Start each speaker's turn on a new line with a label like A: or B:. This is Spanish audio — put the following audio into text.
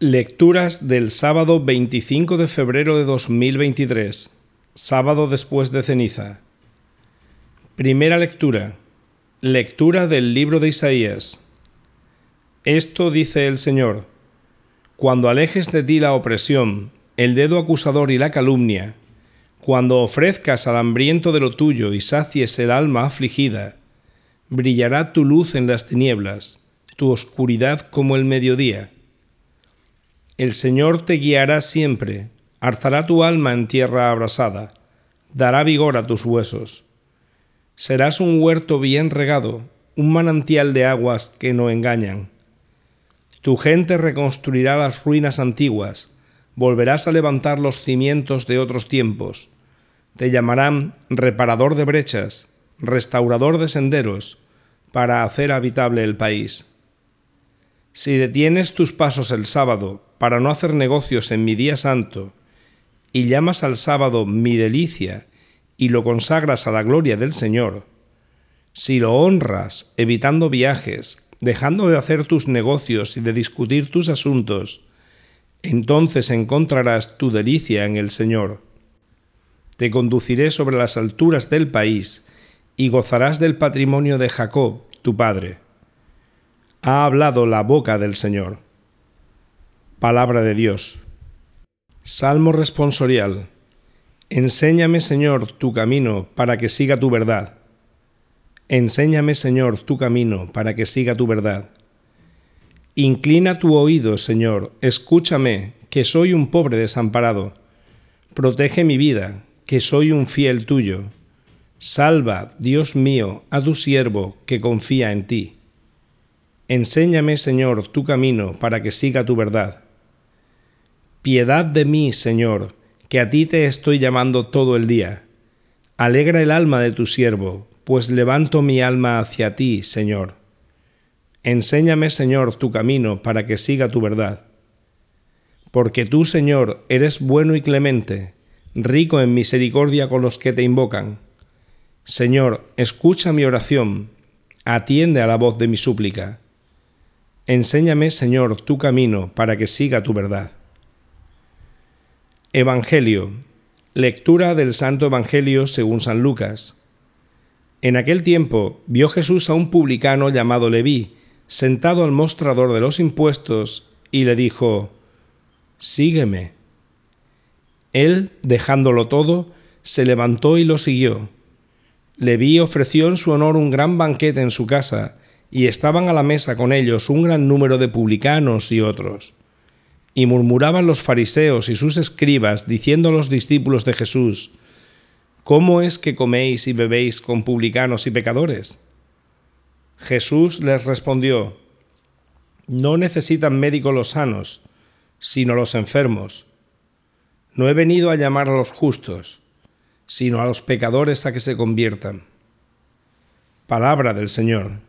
A: Lecturas del sábado 25 de febrero de 2023, sábado después de ceniza. Primera lectura. Lectura del libro de Isaías. Esto dice el Señor. Cuando alejes de ti la opresión, el dedo acusador y la calumnia, cuando ofrezcas al hambriento de lo tuyo y sacies el alma afligida, brillará tu luz en las tinieblas, tu oscuridad como el mediodía el Señor te guiará siempre, alzará tu alma en tierra abrasada, dará vigor a tus huesos. Serás un huerto bien regado, un manantial de aguas que no engañan. Tu gente reconstruirá las ruinas antiguas, volverás a levantar los cimientos de otros tiempos. Te llamarán reparador de brechas, restaurador de senderos, para hacer habitable el país. Si detienes tus pasos el sábado para no hacer negocios en mi día santo, y llamas al sábado mi delicia, y lo consagras a la gloria del Señor, si lo honras evitando viajes, dejando de hacer tus negocios y de discutir tus asuntos, entonces encontrarás tu delicia en el Señor. Te conduciré sobre las alturas del país, y gozarás del patrimonio de Jacob, tu padre. Ha hablado la boca del Señor. Palabra de Dios. Salmo responsorial. Enséñame, Señor, tu camino para que siga tu verdad. Enséñame, Señor, tu camino para que siga tu verdad. Inclina tu oído, Señor, escúchame, que soy un pobre desamparado. Protege mi vida, que soy un fiel tuyo. Salva, Dios mío, a tu siervo que confía en ti. Enséñame, Señor, tu camino para que siga tu verdad. Piedad de mí, Señor, que a ti te estoy llamando todo el día. Alegra el alma de tu siervo, pues levanto mi alma hacia ti, Señor. Enséñame, Señor, tu camino para que siga tu verdad. Porque tú, Señor, eres bueno y clemente, rico en misericordia con los que te invocan. Señor, escucha mi oración, atiende a la voz de mi súplica. Enséñame, Señor, tu camino para que siga tu verdad. Evangelio. Lectura del Santo Evangelio según San Lucas. En aquel tiempo vio Jesús a un publicano llamado Leví, sentado al mostrador de los impuestos, y le dijo, Sígueme. Él, dejándolo todo, se levantó y lo siguió. Leví ofreció en su honor un gran banquete en su casa, y estaban a la mesa con ellos un gran número de publicanos y otros. Y murmuraban los fariseos y sus escribas, diciendo a los discípulos de Jesús, ¿Cómo es que coméis y bebéis con publicanos y pecadores? Jesús les respondió, No necesitan médico los sanos, sino los enfermos. No he venido a llamar a los justos, sino a los pecadores a que se conviertan. Palabra del Señor.